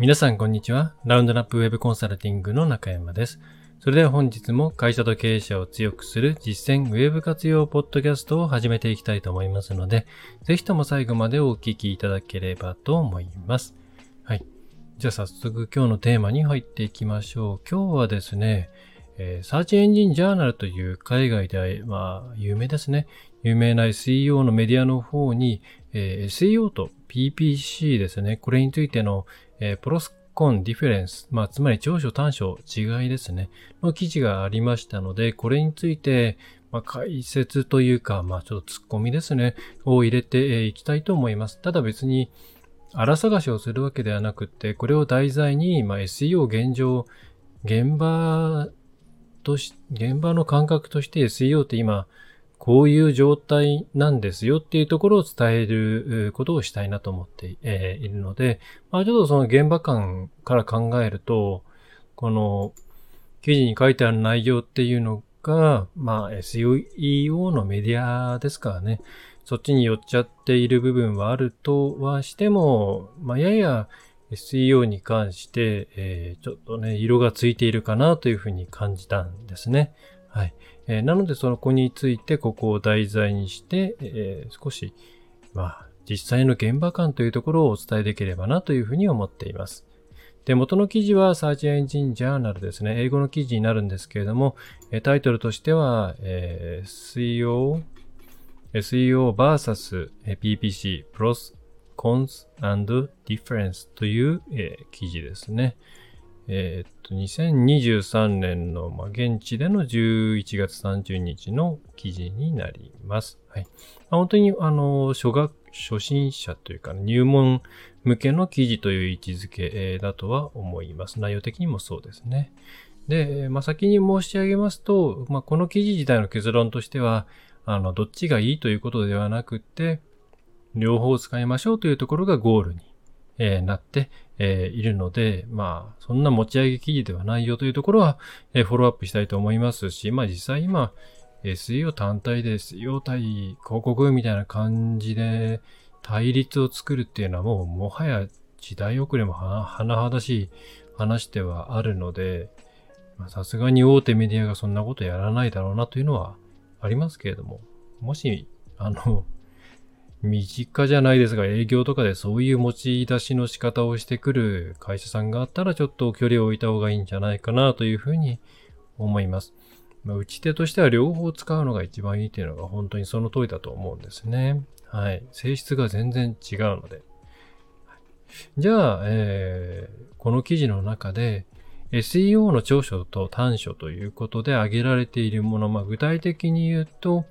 皆さんこんにちは。ラウンドナップウェブコンサルティングの中山です。それでは本日も会社と経営者を強くする実践ウェブ活用ポッドキャストを始めていきたいと思いますので、ぜひとも最後までお聞きいただければと思います。はい。じゃあ早速今日のテーマに入っていきましょう。今日はですね、えー、サーチエンジンジャーナルという海外で、まあ、有名ですね。有名な SEO のメディアの方に、えー SEO と PPC ですね。これについての、えー pros cons、difference、まあ、つまり長所短所、違いですね。の記事がありましたので、これについて、まあ、解説というか、まあ、ちょっと突っ込みですね。を入れていきたいと思います。ただ別に、荒探しをするわけではなくて、これを題材に、まあ、SEO 現状、現場とし、現場の感覚として SEO って今、こういう状態なんですよっていうところを伝えることをしたいなと思って、いるので、まあちょっとその現場感から考えると、この記事に書いてある内容っていうのが、まあ SEO のメディアですからね、そっちに寄っちゃっている部分はあるとはしても、まあやや SEO に関して、えーちょっとね、色がついているかなというふうに感じたんですね。はい。えーなので、その子について、ここを題材にして、えー少し、まあ、実際の現場感というところをお伝えできればなというふうに思っています。で、元の記事は Search Engine Journal ですね。英語の記事になるんですけれども、タイトルとしては、えー SEO、SEO vs え PPC Pros, Cons and Difference という、えー記事ですね。えーっと、2023年の、まあ、現地での11月30日の記事になります。はい。まあ本当に、あの、初学、初心者というか、入門向けの記事という位置づけだとは思います。内容的にもそうですね。で、まあ、先に申し上げますと、まあ、この記事自体の結論としては、あの、どっちがいいということではなくて、両方使いましょうというところがゴールに、えーなって、えーいるので、まあ、そんな持ち上げ記事ではないよというところは、えーフォローアップしたいと思いますし、まあ実際今、SEO 単体で SEO 対広告みたいな感じで対立を作るっていうのはもうもはや時代遅れも甚だしい話ではあるので、さすがに大手メディアがそんなことやらないだろうなというのはありますけれども、もし、あの、身近じゃないですが、営業とかでそういう持ち出しの仕方をしてくる会社さんがあったら、ちょっと距離を置いた方がいいんじゃないかなというふうに思います。まあ、打ち手としては両方使うのが一番いいというのが本当にその通りだと思うんですね。はい。性質が全然違うので。じゃあ、えーこの記事の中で SEO の長所と短所ということで挙げられているもの、まあ、具体的に言うと、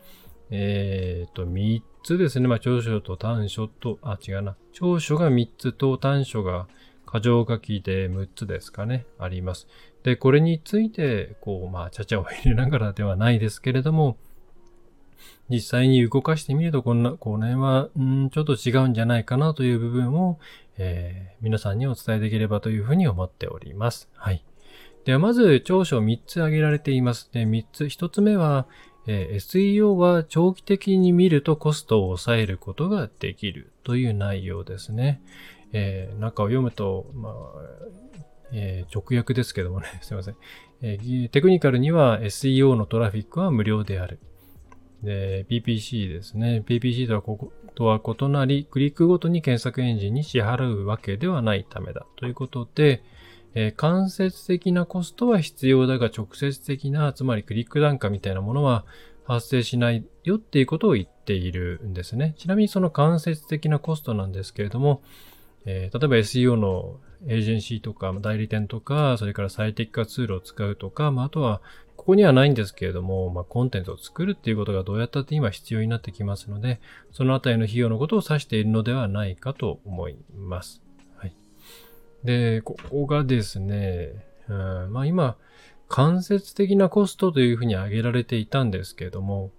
えっ、と、3つですね。まあ、長所と短所と、あ、違うな。長所が3つと短所が箇条書きで6つですかね。あります。で、これについて、こう、まあ、ちゃちゃを入れながらではないですけれども、実際に動かしてみると、こんな、この辺は、んちょっと違うんじゃないかなという部分を、えー皆さんにお伝えできればというふうに思っております。はい。では、まず、長所3つ挙げられています。で、3つ、1つ目は、え SEO は長期的に見るとコストを抑えることができるという内容ですね。えー中を読むと、まあ、えー直訳ですけどもね、すいません。えーテクニカルには SEO のトラフィックは無料である。で、PPC ですね。PPC とはこことは異なり、クリックごとに検索エンジンに支払うわけではないためだ。ということで、えー間接的なコストは必要だが直接的な、つまりクリック単価みたいなものは発生しないよっていうことを言っているんですね。ちなみにその間接的なコストなんですけれども、えー例えば SEO のエージェンシーとか代理店とか、それから最適化ツールを使うとか、まあ、あとは、ここにはないんですけれども、まあ、コンテンツを作るっていうことがどうやったって今必要になってきますので、そのあたりの費用のことを指しているのではないかと思います。で、ここがですね、うん、まあ今、間接的なコストというふうに挙げられていたんですけれども、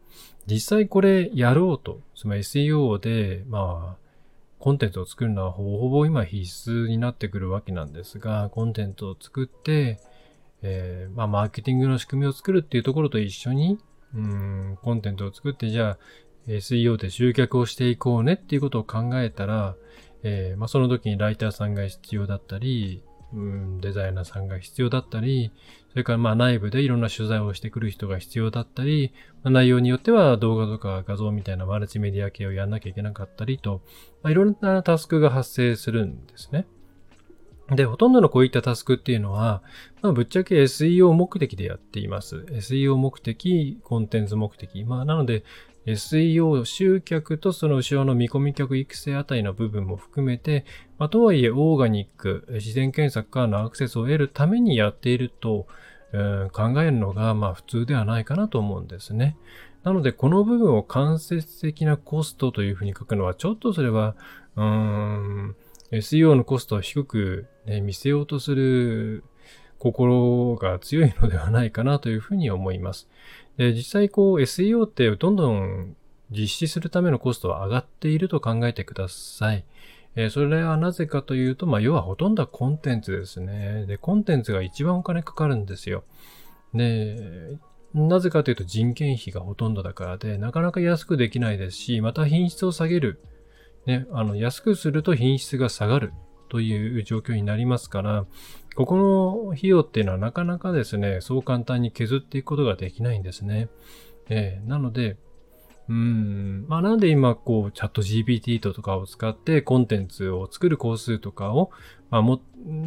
実際これやろうと、つまり SEO で、まあ、コンテンツを作るのはほぼほぼ今必須になってくるわけなんですが、コンテンツを作って、えーまあ、マーケティングの仕組みを作るっていうところと一緒に、うん、コンテンツを作って、じゃあ、SEO で集客をしていこうねっていうことを考えたら、えー、まあ、その時にライターさんが必要だったり、うん、デザイナーさんが必要だったり、それからまあ内部でいろんな取材をしてくる人が必要だったり、まあ、内容によっては動画とか画像みたいなマルチメディア系をやんなきゃいけなかったりと、まあ、いろんなタスクが発生するんですね。で、ほとんどのこういったタスクっていうのは、まあ、ぶっちゃけ SEO 目的でやっています。SEO 目的、コンテンツ目的。まあ、なので、SEO 集客とその後ろの見込み客育成あたりの部分も含めて、まあ、とはいえオーガニック、自然検索からのアクセスを得るためにやっていると、うん、考えるのがまあ普通ではないかなと思うんですね。なので、この部分を間接的なコストというふうに書くのは、ちょっとそれは、うーん、SEO のコストを低く、ね、見せようとする心が強いのではないかなというふうに思います。で実際こう SEO ってどんどん実施するためのコストは上がっていると考えてください。えそれはなぜかというと、まあ、要はほとんどはコンテンツですね。で、コンテンツが一番お金かかるんですよ。で、なぜかというと人件費がほとんどだからで、なかなか安くできないですし、また品質を下げる。ね、あの、安くすると品質が下がるという状況になりますから、ここの費用っていうのはなかなかですね、そう簡単に削っていくことができないんですね。えー、なので、うん。まあなんで今こうチャット GPT とかを使ってコンテンツを作る工数とかを、まあも、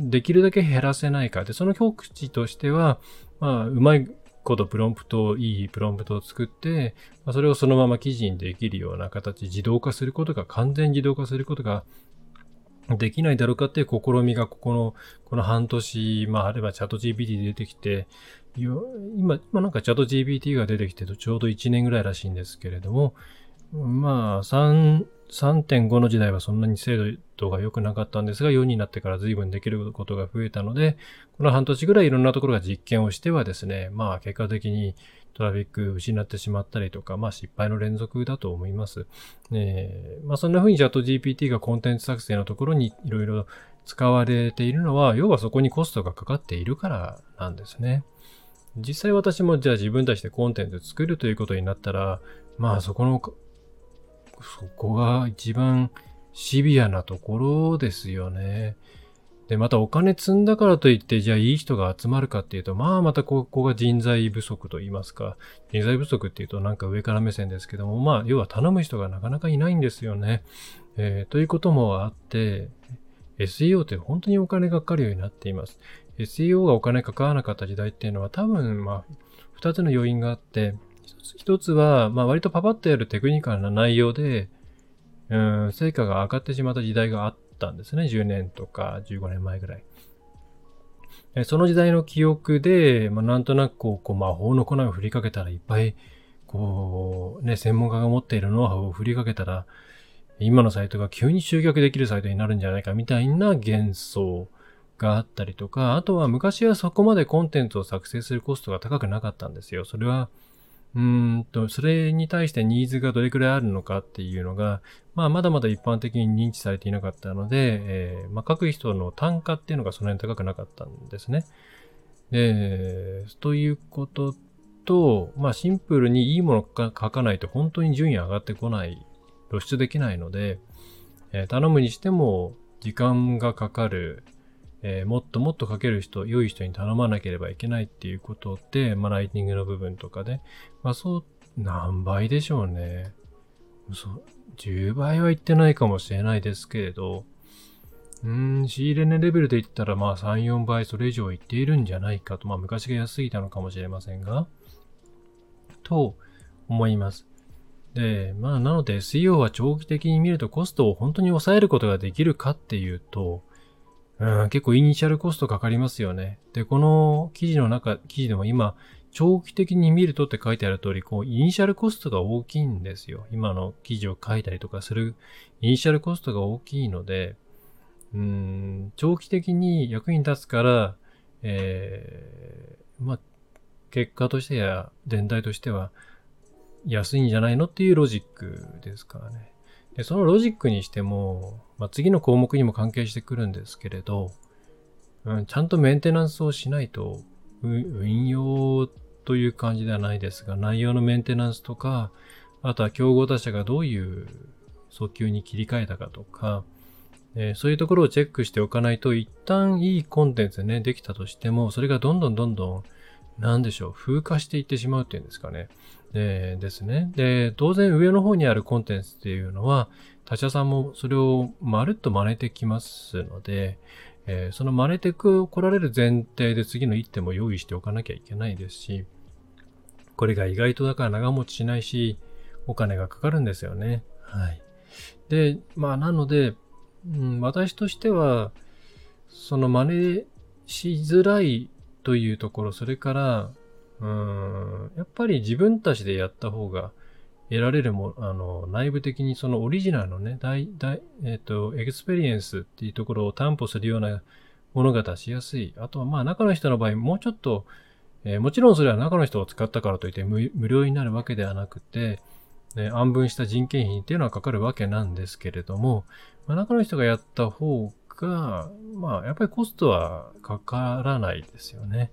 できるだけ減らせないか。で、その表記としては、まあうまいことプロンプト、いいプロンプトを作って、まあ、それをそのまま記事にできるような形、自動化することが、完全自動化することができないだろうかっていう試みがここの、この半年、まああればチャット GPT 出てきて、今、今なんかチャット GPT が出てきてちょうど1年ぐらいらしいんですけれども、まあ3、3.5の時代はそんなに精度が良くなかったんですが、4になってから随分できることが増えたので、この半年ぐらいいろんなところが実験をしてはですね、まあ結果的にトラフィック失ってしまったりとか、まあ失敗の連続だと思います。ねまあそんな風にチャット GPT がコンテンツ作成のところにいろいろ使われているのは、要はそこにコストがかかっているからなんですね。実際私もじゃあ自分たちでコンテンツ作るということになったら、まあそこの、そこが一番シビアなところですよね。で、またお金積んだからといって、じゃあいい人が集まるかっていうと、まあまたここが人材不足と言いますか、人材不足っていうとなんか上から目線ですけども、まあ要は頼む人がなかなかいないんですよね。えー、ということもあって、SEO って本当にお金がかかるようになっています。SEO がお金かからなかった時代っていうのは多分、まあ、二つの要因があって、一つは、まあ割とパパッとやるテクニカルな内容で、うん、成果が上がってしまった時代があったんですね。10年とか15年前ぐらい。その時代の記憶で、まあ、なんとなくこう、こう魔法の粉を振りかけたらいっぱい、こう、ね、専門家が持っているノウハウを振りかけたら、今のサイトが急に集客できるサイトになるんじゃないかみたいな幻想があったりとか、あとは昔はそこまでコンテンツを作成するコストが高くなかったんですよ。それは、うんと、それに対してニーズがどれくらいあるのかっていうのが、まあ、まだまだ一般的に認知されていなかったので、えー、まあ、書く人の単価っていうのがその辺高くなかったんですね。で、ということと、まあ、シンプルにいいものを書かないと本当に順位上がってこない、露出できないので、えー、頼むにしても時間がかかる、えー、もっともっと書ける人、良い人に頼まなければいけないっていうことで、まあ、ライティングの部分とかで、まあ、そう、何倍でしょうね。そう、10倍は言ってないかもしれないですけれど、うーん、仕入れ値レベルで言ったら、まあ、3、4倍それ以上言っているんじゃないかと、まあ、昔が安すぎたのかもしれませんが、と思います。で、まあ、なので SEO は長期的に見るとコストを本当に抑えることができるかっていうと、うん、結構イニシャルコストかかりますよね。で、この記事の中、記事でも今、長期的に見るとって書いてある通り、こう、イニシャルコストが大きいんですよ。今の記事を書いたりとかする、イニシャルコストが大きいので、うん、長期的に役に立つから、えー、まあ、結果としてや、全体としては、安いんじゃないのっていうロジックですからね。で、そのロジックにしても、まあ、次の項目にも関係してくるんですけれど、うん、ちゃんとメンテナンスをしないと、運用という感じではないですが、内容のメンテナンスとか、あとは競合他社がどういう訴求に切り替えたかとか、えー、そういうところをチェックしておかないと、一旦いいコンテンツね、できたとしても、それがどんどんどんどん、なんでしょう、風化していってしまうっていうんですかね。でですね。で、当然上の方にあるコンテンツっていうのは、他社さんもそれをまるっと真似てきますので、えー、その真似てく、来られる前提で次の一手も用意しておかなきゃいけないですし、これが意外とだから長持ちしないし、お金がかかるんですよね。はい。で、まあなので、うん、私としては、その真似しづらいというところ、それから、うん、やっぱり自分たちでやった方が得られるも、あの、内部的にそのオリジナルのね、大、大、えっ、ー、と、 experience っていうところを担保するようなものが出しやすい。あとは、まあ、中の人の場合、もうちょっと、えー、もちろんそれは中の人を使ったからといって無料になるわけではなくて、ね、暗分した人件費っていうのはかかるわけなんですけれども、まあ、中の人がやった方が、まあ、やっぱりコストはかからないですよね。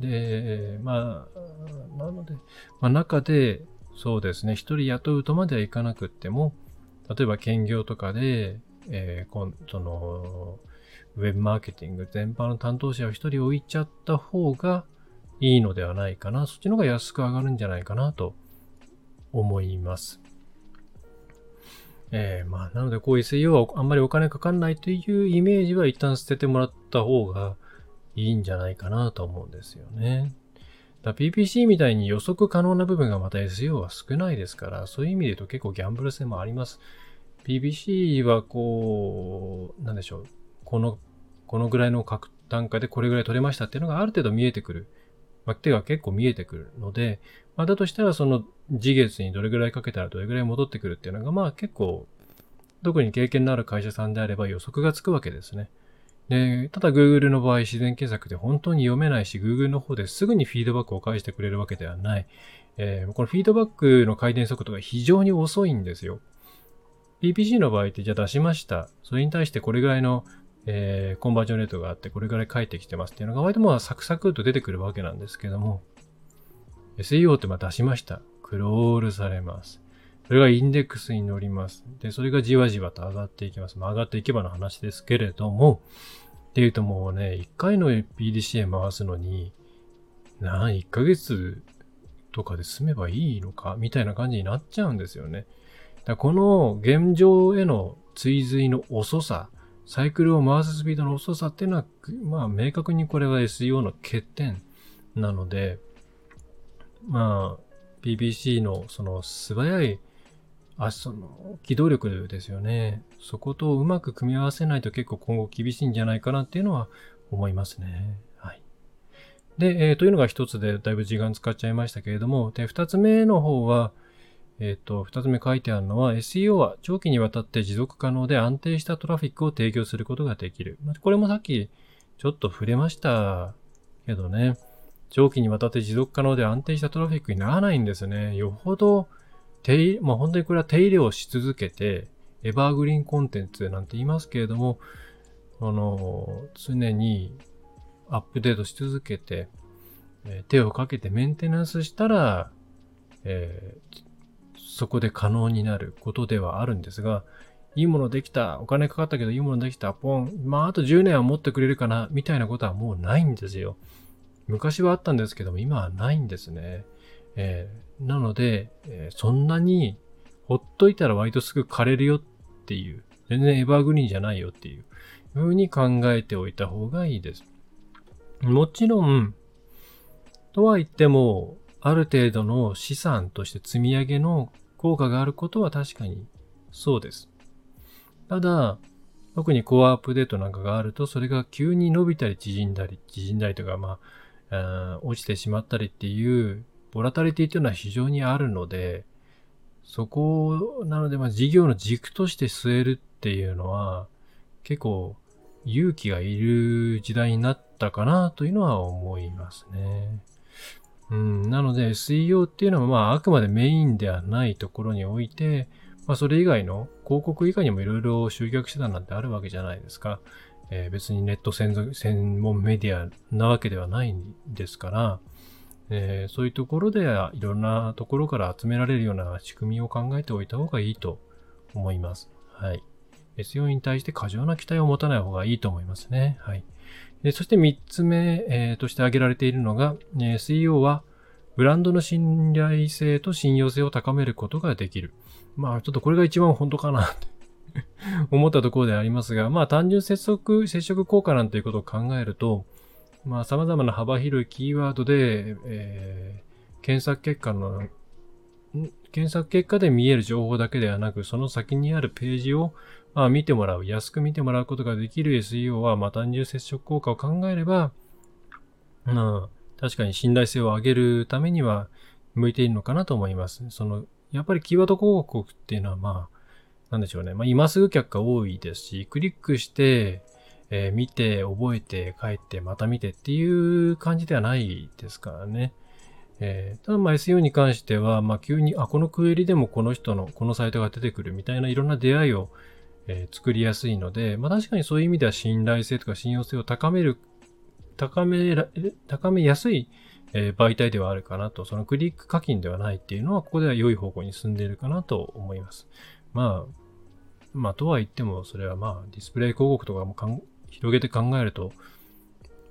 で、まあ、なので、まあ、中で、そうですね、一人雇うとまではいかなくっても、例えば兼業とかで、えー、その、ウェブマーケティング全般の担当者を一人置いちゃった方がいいのではないかな。そっちの方が安く上がるんじゃないかなと思います。えー、まあ、なので、こういう SEO はあんまりお金かかんないというイメージは一旦捨ててもらった方がいいんじゃないかなと思うんですよね。PPC みたいに予測可能な部分がまた SEO は少ないですから、そういう意味で言うと結構ギャンブル性もあります。PPC はこう、なんでしょう。この、このぐらいの単価でこれぐらい取れましたっていうのがある程度見えてくる。まあ、手が結構見えてくるので、まあ、だとしたらその次月にどれぐらいかけたらどれぐらい戻ってくるっていうのが、まあ結構、特に経験のある会社さんであれば予測がつくわけですね。で、ただ Google の場合自然検索で本当に読めないし、Google の方ですぐにフィードバックを返してくれるわけではない。えー、このフィードバックの回転速度が非常に遅いんですよ。PPC の場合ってじゃあ出しました。それに対してこれぐらいの、えー、コンバージョンレートがあってこれぐらい返ってきてますっていうのが割とまあサクサクと出てくるわけなんですけども、SEO ってまあ出しました。クロールされます。それがインデックスに乗ります。で、それがじわじわと上がっていきます。まあ、上がっていけばの話ですけれども、っていうともうね、1回の PDCA 回すのに、な、1ヶ月とかで済めばいいのかみたいな感じになっちゃうんですよね。だこの現状への追随の遅さ、サイクルを回すスピードの遅さっていうのは、まあ明確にこれは SEO の欠点なので、まあ、BBC のその素早い、あ、その、機動力ですよね。そことうまく組み合わせないと結構今後厳しいんじゃないかなっていうのは思いますね。はい。で、えー、というのが一つでだいぶ時間使っちゃいましたけれども、で、二つ目の方は、えっ、ー、と、二つ目書いてあるのは SEO は長期にわたって持続可能で安定したトラフィックを提供することができる。これもさっきちょっと触れましたけどね。長期にわたって持続可能で安定したトラフィックにならないんですね。よほど手入れ、まあ本当にこれは手入れをし続けて、エバーグリーンコンテンツなんて言いますけれども、あの、常にアップデートし続けて、え、手をかけてメンテナンスしたら、えー、そこで可能になることではあるんですが、いいものできた、お金かかったけどいいものできた、ポン、まああと10年は持ってくれるかな、みたいなことはもうないんですよ。昔はあったんですけども、今はないんですね。えー、なので、えー、そんなにほっといたら割とすぐ枯れるよっていう、全然エバーグリーンじゃないよっていう風に考えておいた方がいいです。もちろん、とは言っても、ある程度の資産として積み上げの効果があることは確かにそうです。ただ、特にコアアップデートなんかがあると、それが急に伸びたり縮んだり、縮んだりとか、まあ、落ちてしまったりっていう、ボラタリティというのは非常にあるので、そこ、なので、まあ、事業の軸として据えるっていうのは、結構勇気がいる時代になったかなというのは思いますね。うん、なので SEO っていうのはまああくまでメインではないところにおいて、まあそれ以外の広告以外にもいろいろ集客手段なんてあるわけじゃないですか。えー、別にネット専門メディアなわけではないんですから、えー、そういうところでいろんなところから集められるような仕組みを考えておいた方がいいと思います。はい。SEO に対して過剰な期待を持たない方がいいと思いますね。はい。でそして3つ目、えー、として挙げられているのが、え、SEO はブランドの信頼性と信用性を高めることができる。まあちょっとこれが一番本当かなって思ったところでありますが、まあ単純接触、接触効果なんていうことを考えると、まあ様々な幅広いキーワードで、えー、検索結果の、検索結果で見える情報だけではなく、その先にあるページを、まあ、見てもらう、安く見てもらうことができる SEO は、まあ単純接触効果を考えれば、まあ、確かに信頼性を上げるためには向いているのかなと思います。その、やっぱりキーワード広告っていうのは、まあ、なんでしょうね。まあ、今すぐ客が多いですし、クリックして、えー、見て、覚えて、帰って、また見てっていう感じではないですからね。えー、ただまあ SEO に関しては、まあ急に、あ、このクエリでもこの人の、このサイトが出てくるみたいないろんな出会いを、えー、作りやすいので、まあ確かにそういう意味では信頼性とか信用性を高める、高めら、高めやすい、えー、媒体ではあるかなと、そのクリック課金ではないっていうのは、ここでは良い方向に進んでいるかなと思います。まあ、まあ、とは言っても、それはまあ、ディスプレイ広告とかも広げて考えると、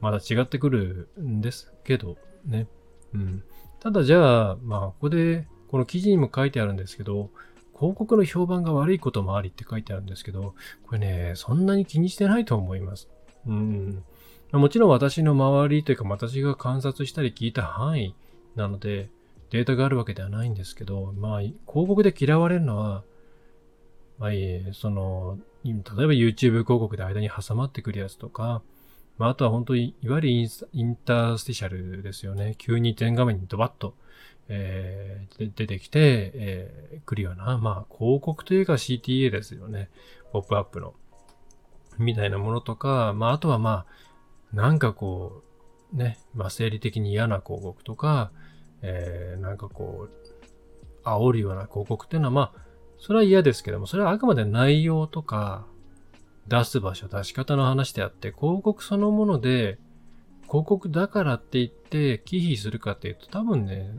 まだ違ってくるんですけど、ね。うん。ただじゃあ、まあ、ここで、この記事にも書いてあるんですけど、広告の評判が悪いこともありって書いてあるんですけど、これね、そんなに気にしてないと思います。うん。もちろん私の周りというか、私が観察したり聞いた範囲なので、データがあるわけではないんですけど、まあ、広告で嫌われるのは、まあ、その、例えば YouTube 広告で間に挟まってくるやつとか、まあ、あとは本当に、いわゆるインインタースティシャルですよね。急に全画面にドバッと、えー、出てきて、えー、来るような、まあ、広告というか CTA ですよね。ポップアップの。みたいなものとか、まあ、あとはまあ、なんかこう、ね、まあ、生理的に嫌な広告とか、えー、なんかこう、煽るような広告っていうのは、まあ、それは嫌ですけども、それはあくまで内容とか、出す場所、出し方の話であって、広告そのもので、広告だからって言って忌避するかっていうと、多分ね、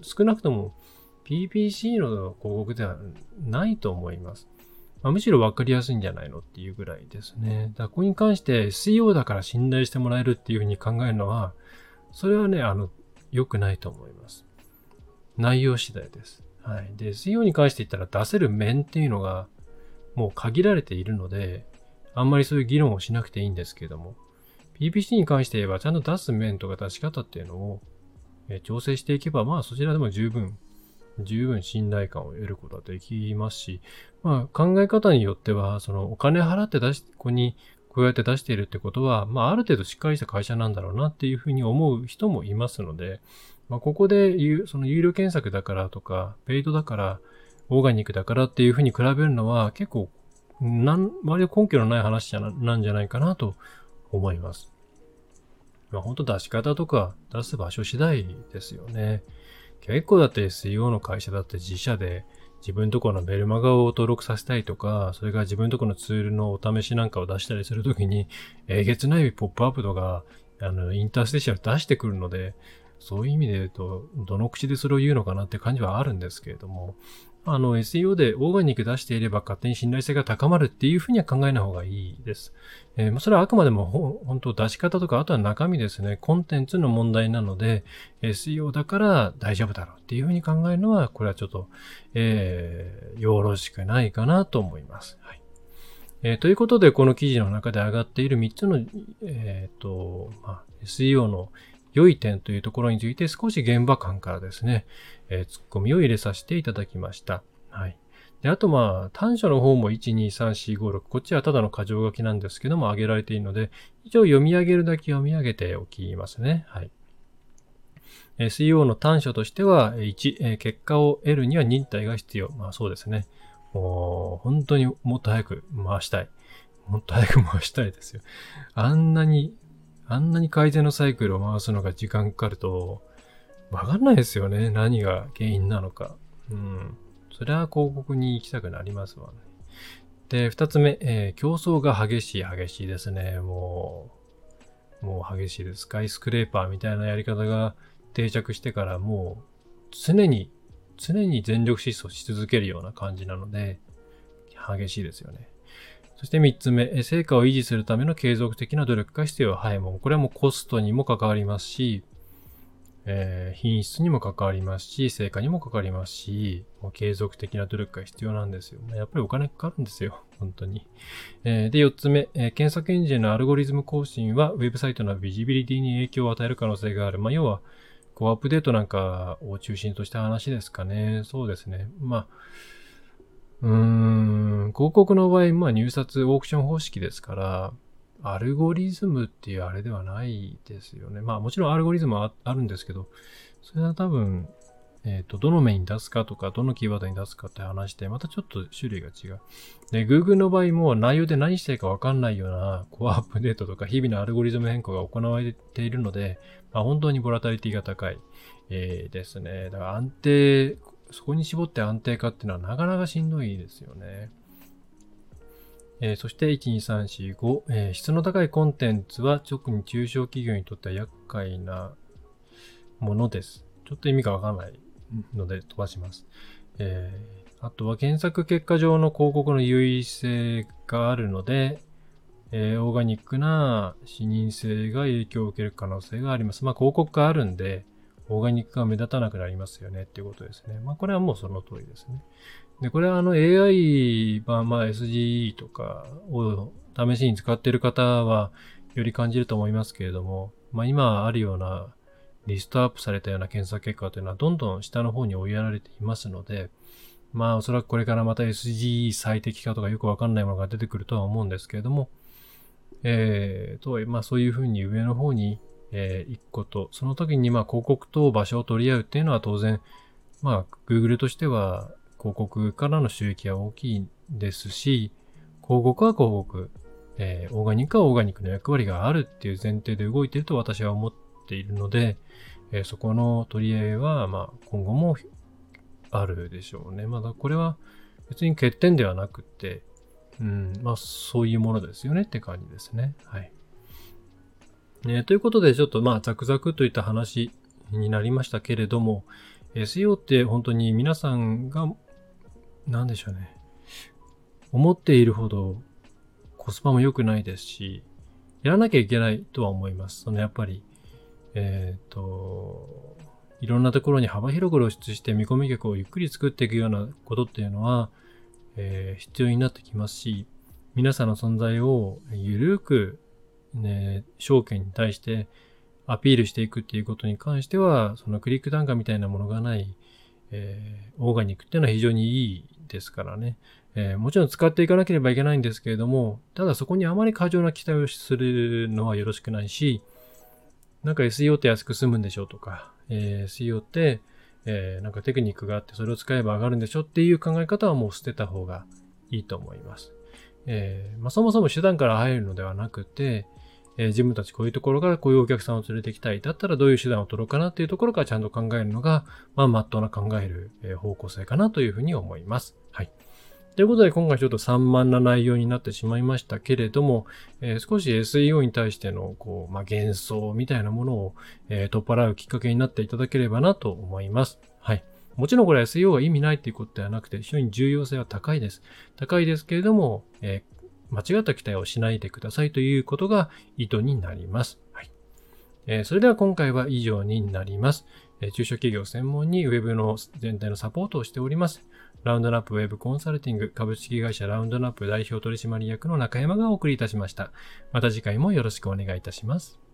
少なくとも PPC の広告ではないと思います。まあ、むしろ分かりやすいんじゃないのっていうぐらいですね。だからここに関して SEO だから信頼してもらえるっていうふうに考えるのは、それはね、あの、良くないと思います。内容次第です。はい。で、SEO に関して言ったら出せる面っていうのがもう限られているので、あんまりそういう議論をしなくていいんですけれども、PPC に関して言えばちゃんと出す面とか出し方っていうのを、え調整していけば、まあそちらでも十分、十分信頼感を得ることができますし、まあ考え方によっては、そのお金払って出し、ここにこうやって出しているってことは、まあある程度しっかりした会社なんだろうなっていうふうに思う人もいますので、まあ、ここで言う、その有料検索だからとか、ペイドだから、オーガニックだからっていうふうに比べるのは結構、なん、割と根拠のない話じゃななんじゃないかなと思います。まあ、本当出し方とか出す場所次第ですよね。結構だって SEO の会社だって自社で自分とこのメルマガを登録させたいとか、それから自分とこのツールのお試しなんかを出したりするときに、えげつないポップアップとか、あの、インターステーションを出してくるので、そういう意味で言うと、どの口でそれを言うのかなって感じはあるんですけれども、あの SEO でオーガニック出していれば勝手に信頼性が高まるっていうふうには考えない方がいいです。えー、それはあくまでも本当出し方とか、あとは中身ですね、コンテンツの問題なので、SEO だから大丈夫だろうっていうふうに考えるのは、これはちょっと、えー、よろしくないかなと思います。はいえー、ということで、この記事の中で上がっている3つの、えっ、ー、と、まあ、SEO の良い点というところについて少し現場感からですね、えー、ツッコミを入れさせていただきました。はい。で、あとまあ、短所の方も1、2、3、4、5、6。こっちはただの箇条書きなんですけども、挙げられているので、一応読み上げるだけ読み上げておきますね。はい。SEO の短所としては、1、結果を得るには忍耐が必要。まあそうですね。もう、本当にもっと早く回したい。もっと早く回したいですよ。あんなにあんなに改善のサイクルを回すのが時間かかると、わかんないですよね。何が原因なのか。うん。それは広告に行きたくなりますわね。で、二つ目、えー、競争が激しい、激しいですね。もう、もう激しいです。スカイスクレーパーみたいなやり方が定着してからもう常に、常に全力疾走し続けるような感じなので、激しいですよね。そして3つ目、成果を維持するための継続的な努力が必要。はい、もうこれはもうコストにも関わりますし、えー、品質にも関わりますし、成果にも関わりますし、もう継続的な努力が必要なんですよ。やっぱりお金かかるんですよ。本当に。えー、で、4つ目、えー、検索エンジンのアルゴリズム更新は、ウェブサイトのビジビリティに影響を与える可能性がある。まあ、要は、こう、アップデートなんかを中心とした話ですかね。そうですね。まあ、うーん、広告の場合、まあ、入札オークション方式ですから、アルゴリズムっていうあれではないですよね。まあもちろんアルゴリズムはあるんですけど、それは多分、えっ、ー、と、どの面に出すかとか、どのキーワードに出すかって話して、またちょっと種類が違う。で、Google の場合も内容で何していいかわかんないようなコアアップデートとか日々のアルゴリズム変更が行われているので、まあ、本当にボラタリティが高い、えー、ですね。だから安定、そこに絞って安定化っていうのはなかなかしんどいですよね。えー、そして、1、2、3、4、5、え、質の高いコンテンツは特に中小企業にとっては厄介なものです。ちょっと意味がわからないので飛ばします。えー、あとは検索結果上の広告の優位性があるので、えー、オーガニックな視認性が影響を受ける可能性があります。まあ広告があるんで、オーガニックが目立たなくなりますよねっていうことですね。まあこれはもうその通りですね。で、これはあの AI 版、まあ SGE とかを試しに使っている方はより感じると思いますけれども、まあ今あるようなリストアップされたような検索結果というのはどんどん下の方に追いやられていますので、まあおそらくこれからまた SGE 最適化とかよくわかんないものが出てくるとは思うんですけれども、えー、と、まあそういうふうに上の方に、えー、行くこと、その時にまあ広告と場所を取り合うっていうのは当然、まあ Google としては広告からの収益は大きいですし、広告は広告、えー、オーガニックはオーガニックの役割があるっていう前提で動いていると私は思っているので、えー、そこの取り合いは、まあ、今後もあるでしょうね。まだこれは別に欠点ではなくて、うん、まあ、そういうものです。よねって感じです。ね。はい。ね、ということで、ちょっとまあ、ザクザクといった話になりましたけれども、SEO って本当に皆さんがなんでしょうね。思っているほどコスパも良くないですし、やらなきゃいけないとは思います。そのやっぱり、えっ、ー、と、いろんなところに幅広く露出して見込み客をゆっくり作っていくようなことっていうのは、えー、必要になってきますし、皆さんの存在をゆるく、ね、証券に対してアピールしていくっていうことに関しては、そのクリック単価みたいなものがない、えー、オーガニックっていうのは非常にいいですからね。えー、もちろん使っていかなければいけないんですけれども、ただそこにあまり過剰な期待をするのはよろしくないし、なんか SEO って安く済むんでしょうとか、えー、SEO って、えー、なんかテクニックがあってそれを使えば上がるんでしょっていう考え方はもう捨てた方がいいと思います。えーまあ、そもそも手段から入るのではなくて、えー、自分たちこういうところからこういうお客さんを連れてきたい。だったらどういう手段を取ろうかなっていうところからちゃんと考えるのが、まあ、まっとうな考える、方向性かなというふうに思います。はい。ということで今回ちょっと散漫な内容になってしまいましたけれども、えー、少し SEO に対してのこう、まあ、幻想みたいなものを、えー、取っ払うきっかけになっていただければなと思います。はい。もちろんこれ SEO は意味ないっていうことではなくて、非常に重要性は高いです。高いですけれども、えー間違った期待をしないでくださいということが意図になります。はい。えー、それでは今回は以上になります。えー、中小企業専門に Web の全体のサポートをしております。ラウンドナップウェブコンサルティング株式会社ラウンドナップ代表取締役の中山がお送りいたしました。また次回もよろしくお願いいたします。